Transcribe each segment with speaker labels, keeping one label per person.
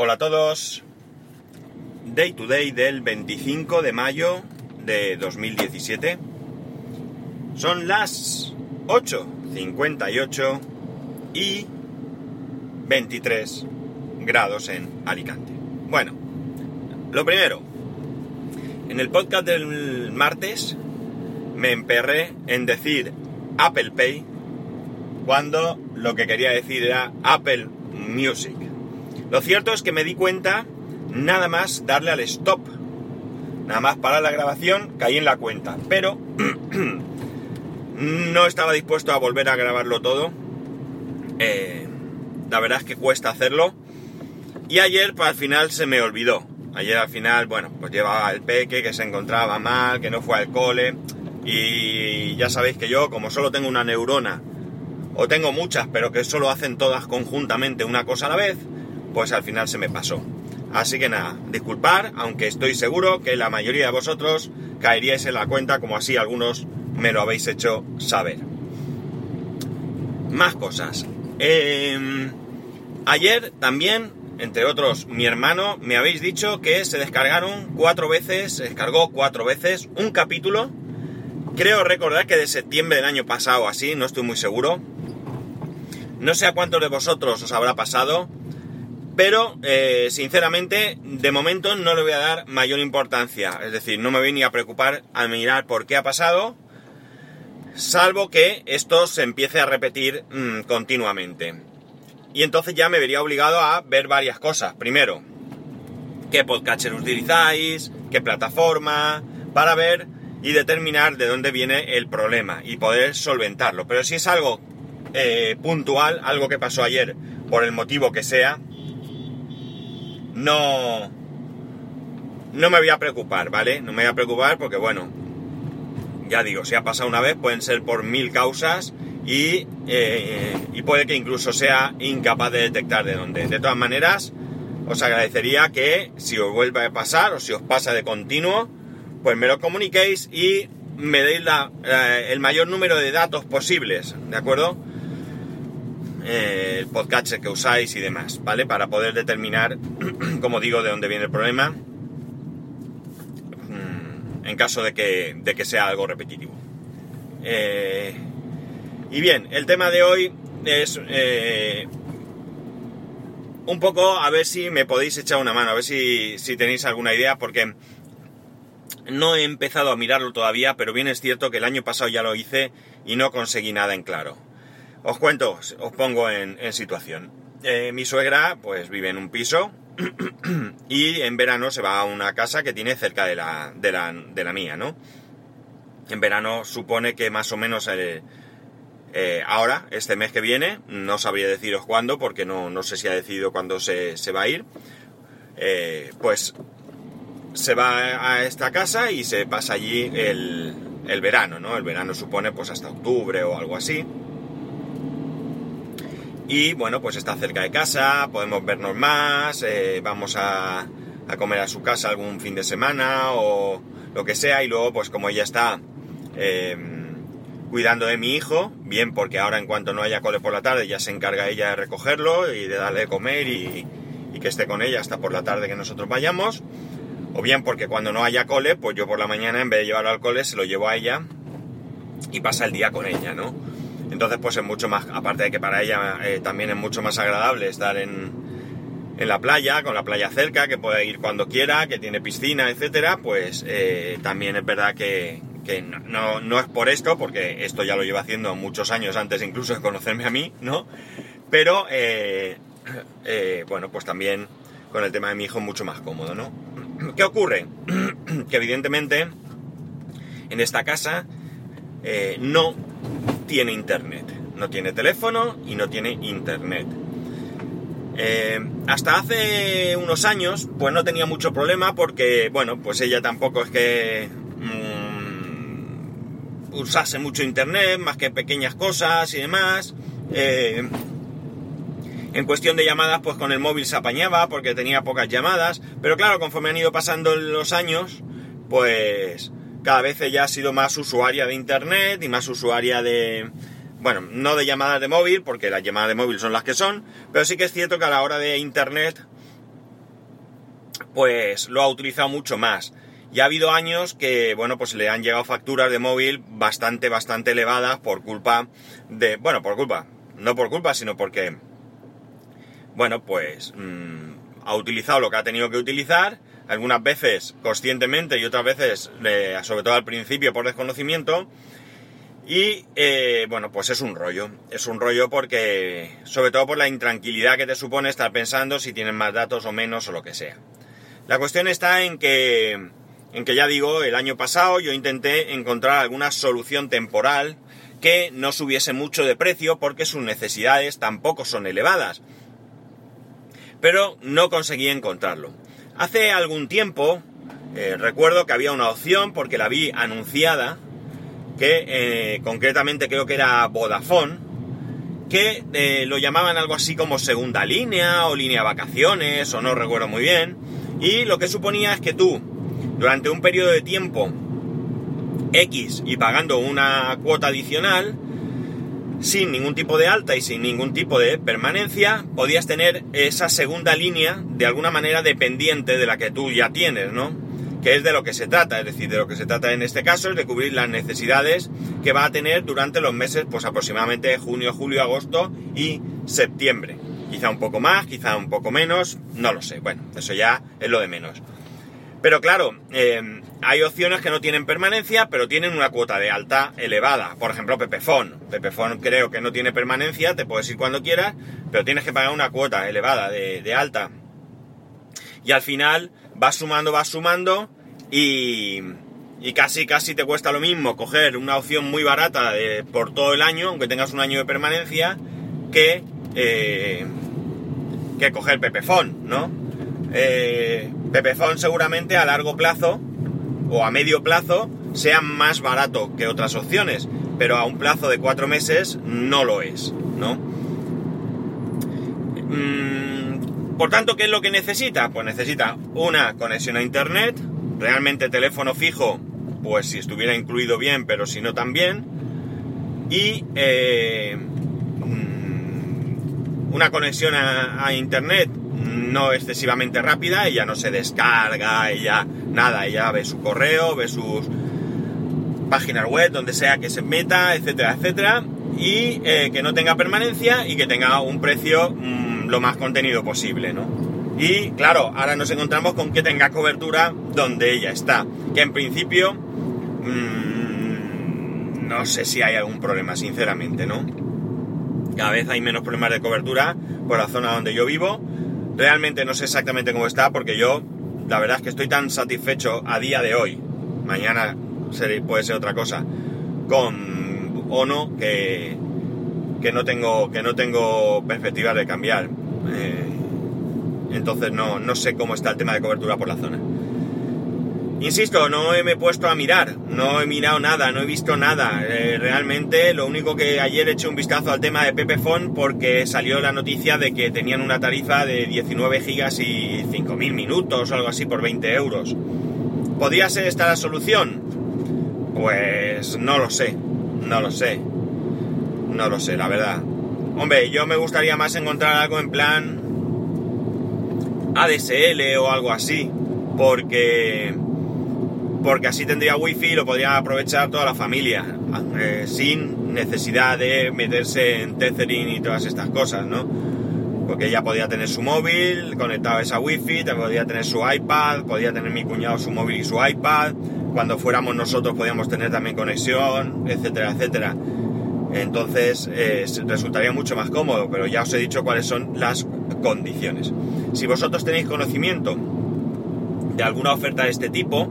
Speaker 1: Hola a todos. Day to day del 25 de mayo de 2017. Son las 8.58 y 23 grados en Alicante. Bueno, lo primero, en el podcast del martes me emperré en decir Apple Pay cuando lo que quería decir era Apple Music. Lo cierto es que me di cuenta nada más darle al stop. Nada más para la grabación caí en la cuenta. Pero no estaba dispuesto a volver a grabarlo todo. Eh, la verdad es que cuesta hacerlo. Y ayer pues, al final se me olvidó. Ayer al final, bueno, pues llevaba el peque que se encontraba mal, que no fue al cole. Y ya sabéis que yo, como solo tengo una neurona, o tengo muchas, pero que solo hacen todas conjuntamente una cosa a la vez, pues al final se me pasó. Así que nada, disculpar, aunque estoy seguro que la mayoría de vosotros caeríais en la cuenta como así algunos me lo habéis hecho saber. Más cosas. Em, ayer también, entre otros, mi hermano me habéis dicho que se descargaron cuatro veces, se descargó cuatro veces un capítulo. Creo recordar que de septiembre del año pasado así, no estoy muy seguro. No sé a cuántos de vosotros os habrá pasado, pero eh, sinceramente de momento no le voy a dar mayor importancia. Es decir, no me voy ni a preocupar a mirar por qué ha pasado, salvo que esto se empiece a repetir mmm, continuamente. Y entonces ya me vería obligado a ver varias cosas. Primero, qué podcatcher utilizáis, qué plataforma, para ver y determinar de dónde viene el problema y poder solventarlo. Pero si es algo eh, puntual, algo que pasó ayer, por el motivo que sea, no, no me voy a preocupar, ¿vale? No me voy a preocupar porque, bueno, ya digo, si ha pasado una vez, pueden ser por mil causas y, eh, y puede que incluso sea incapaz de detectar de dónde. De todas maneras, os agradecería que si os vuelve a pasar o si os pasa de continuo, pues me lo comuniquéis y me deis eh, el mayor número de datos posibles, ¿de acuerdo? El podcatcher que usáis y demás, ¿vale? Para poder determinar, como digo, de dónde viene el problema en caso de que, de que sea algo repetitivo. Eh, y bien, el tema de hoy es eh, un poco a ver si me podéis echar una mano, a ver si, si tenéis alguna idea, porque no he empezado a mirarlo todavía, pero bien es cierto que el año pasado ya lo hice y no conseguí nada en claro. Os cuento, os pongo en, situación. Eh, mi suegra pues vive en un piso y en verano se va a una casa que tiene cerca de la, de la, de la mía, ¿no? En verano supone que más o menos eh, eh, ahora, este mes que viene, no sabría deciros cuándo porque no, no sé si ha decidido cuándo se, se va a ir, eh, pues se va a esta casa y se pasa allí el, el verano, ¿no? El verano supone pues hasta octubre o algo así. Y bueno, pues está cerca de casa, podemos vernos más, eh, vamos a, a, comer a su casa algún fin de semana o lo que sea. Y luego, pues como ella está eh, cuidando de mi hijo, bien porque ahora en cuanto no haya cole por la tarde ya se encarga ella de recogerlo y de darle de comer y, y que esté con ella hasta por la tarde que nosotros vayamos. O bien porque cuando no haya cole, pues yo por la mañana en vez de llevarlo al cole se lo llevo a ella y pasa el día con ella, ¿no? Entonces, pues es mucho más, aparte de que para ella eh, también es mucho más agradable estar en, en, la playa, con la playa cerca, que puede ir cuando quiera, que tiene piscina, etcétera, pues eh, también es verdad que, que no, no, es por esto, porque esto ya lo lleva haciendo muchos años antes incluso de conocerme a mí, ¿no? Pero, eh, bueno, pues también con el tema de mi hijo mucho más cómodo, ¿no? ¿Qué ocurre? que evidentemente en esta casa no tiene internet. No tiene teléfono y no tiene internet. Eh, hasta hace unos años, pues no tenía mucho problema porque, bueno, pues ella tampoco es que mmm, usase mucho internet, más que pequeñas cosas y demás. Eh, en cuestión de llamadas, pues con el móvil se apañaba porque tenía pocas llamadas. Pero claro, conforme han ido pasando los años, pues cada vez ella ha sido más usuaria de internet y más usuaria de, bueno, no de llamadas de móvil, porque las llamadas de móvil son las que son, pero sí que es cierto que a la hora de internet, pues lo ha utilizado mucho más. Y ha habido años que, bueno, pues le han llegado facturas de móvil bastante, bastante elevadas por culpa de, bueno, por culpa, no por culpa, sino porque, bueno, pues mm, ha utilizado lo que ha tenido que utilizar, algunas veces conscientemente y otras veces, eh, sobre todo al principio, por desconocimiento. Y eh, bueno, pues es un rollo. Es un rollo porque, sobre todo por la intranquilidad que te supone estar pensando si tienen más datos o menos o lo que sea. La cuestión está en que en que ya digo, el año pasado yo intenté encontrar alguna solución temporal que no subiese mucho de precio porque sus necesidades tampoco son elevadas. Pero no conseguí encontrarlo. Hace algún tiempo eh, recuerdo que había una opción porque la vi anunciada, que eh, concretamente creo que era Vodafone, que eh, lo llamaban algo así como segunda línea o línea vacaciones o no recuerdo muy bien. Y lo que suponía es que tú durante un periodo de tiempo X y pagando una cuota adicional, sin ningún tipo de alta y sin ningún tipo de permanencia, podías tener esa segunda línea de alguna manera dependiente de la que tú ya tienes, ¿no? Que es de lo que se trata, es decir, de lo que se trata en este caso es de cubrir las necesidades que va a tener durante los meses, pues aproximadamente junio, julio, agosto y septiembre. Quizá un poco más, quizá un poco menos, no lo sé. Bueno, eso ya es lo de menos. Pero claro, eh, hay opciones que no tienen permanencia, pero tienen una cuota de alta elevada. Por ejemplo, Pepefon. Pepefon creo que no tiene permanencia, te puedes ir cuando quieras, pero tienes que pagar una cuota elevada de, alta. Y al final vas sumando, vas sumando y, casi, casi te cuesta lo mismo coger una opción muy barata por todo el año, aunque tengas un año de permanencia, que, eh, que coger Pepefon, ¿no? Eh, Pepefon seguramente a largo plazo o a medio plazo sea más barato que otras opciones, pero a un plazo de cuatro meses no lo es, ¿no? Mm, por tanto, ¿qué es lo que necesita? Pues necesita una conexión a internet, realmente teléfono fijo, pues si estuviera incluido bien, pero si no también, y eh, una conexión a internet no excesivamente rápida, ella no se descarga, ella nada, ella ve su correo, ve sus páginas web, donde sea que se meta, etcétera, etcétera, y eh, que no tenga permanencia y que tenga un precio mm, lo más contenido posible, ¿no? Y claro, ahora nos encontramos con que tenga cobertura donde ella está, que en principio mmm, no sé si hay algún problema, sinceramente, ¿no? Cada vez hay menos problemas de cobertura por la zona donde yo vivo, Realmente no sé exactamente cómo está porque yo, la verdad es que estoy tan satisfecho a día de hoy, mañana puede ser otra cosa, con Ono que, que, no, tengo, que no tengo perspectivas de cambiar. Eh, entonces no, no sé cómo está el tema de cobertura por la zona. Insisto, no me he puesto a mirar, no he mirado nada, no he visto nada. Eh, realmente lo único que ayer he hecho un vistazo al tema de Pepefon porque salió la noticia de que tenían una tarifa de 19 gigas y 5.000 minutos o algo así por 20 euros. ¿Podría ser esta la solución? Pues no lo sé, no lo sé, no lo sé, la verdad. Hombre, yo me gustaría más encontrar algo en plan ADSL o algo así, porque porque así tendría wifi y lo podría aprovechar toda la familia, eh, sin necesidad de meterse en tethering y todas estas cosas, ¿no? Porque ella podía tener su móvil conectado a esa wifi, podía tener su iPad, podía tener mi cuñado su móvil y su iPad, cuando fuéramos nosotros podíamos tener también conexión, etcétera, etcétera. Entonces resultaría mucho más cómodo, pero ya os he dicho cuáles son las condiciones. Si vosotros tenéis conocimiento de alguna oferta de este tipo,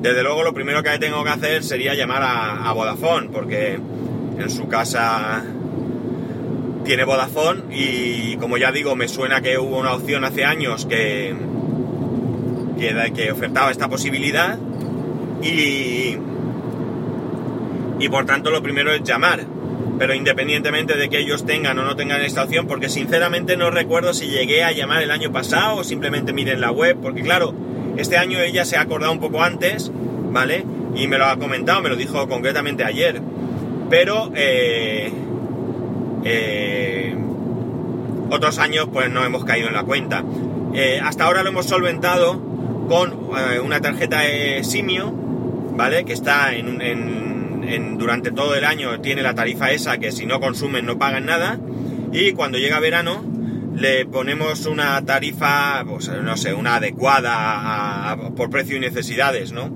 Speaker 1: desde luego lo primero que tengo que hacer sería llamar a, Vodafone, porque en su casa tiene Vodafone y como ya digo, me suena que hubo una opción hace años que, que, que ofertaba esta posibilidad y, y por tanto lo primero es llamar. Pero independientemente de que ellos tengan o no tengan esta opción, porque sinceramente no recuerdo si llegué a llamar el año pasado o simplemente miren la web, porque claro, este año ella se ha acordado un poco antes, ¿vale? Y me lo ha comentado, me lo dijo concretamente ayer. Pero eh, eh, otros años pues no hemos caído en la cuenta. Eh, hasta ahora lo hemos solventado con una tarjeta Simio, ¿vale? Que está en, en, durante todo el año, tiene la tarifa esa que si no consumen no pagan nada. Y cuando llega verano, le ponemos una tarifa, pues, no sé, una adecuada por precio y necesidades, ¿no?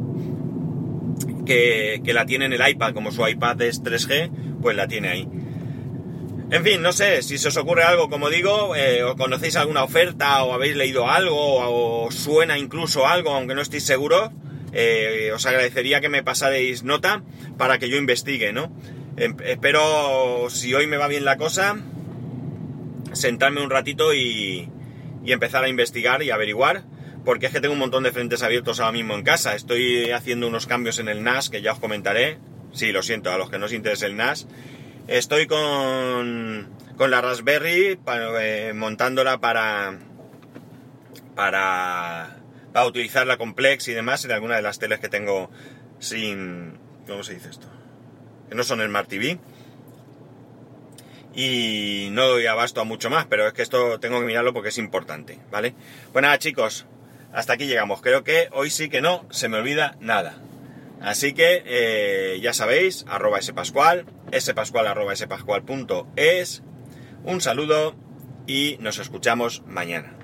Speaker 1: Que, la tiene en el iPad, como su iPad es 3G, pues la tiene ahí. En fin, no sé, si se os ocurre algo, como digo, eh, o conocéis alguna oferta, o habéis leído algo, o, suena incluso algo, aunque no estéis seguros, eh, os agradecería que me pasarais nota para que yo investigue, ¿no? Em, espero, si hoy me va bien la cosa, sentarme un ratito y, empezar a investigar y averiguar, porque es que tengo un montón de frentes abiertos ahora mismo en casa. Estoy haciendo unos cambios en el NAS que ya os comentaré. Sí, lo siento, a los que no os interese el NAS. Estoy con, con la Raspberry eh, montándola para, para, para utilizarla complex y demás en alguna de las teles que tengo sin... ¿Cómo se dice esto? Que no son el Smart. Y no doy abasto a mucho más, pero es que esto tengo que mirarlo porque es importante, ¿vale? Pues nada chicos, hasta aquí llegamos. Creo que hoy sí que no se me olvida nada. Así que eh, ya sabéis, arroba spascual, spascual arroba spascual punto es. Un saludo y nos escuchamos mañana.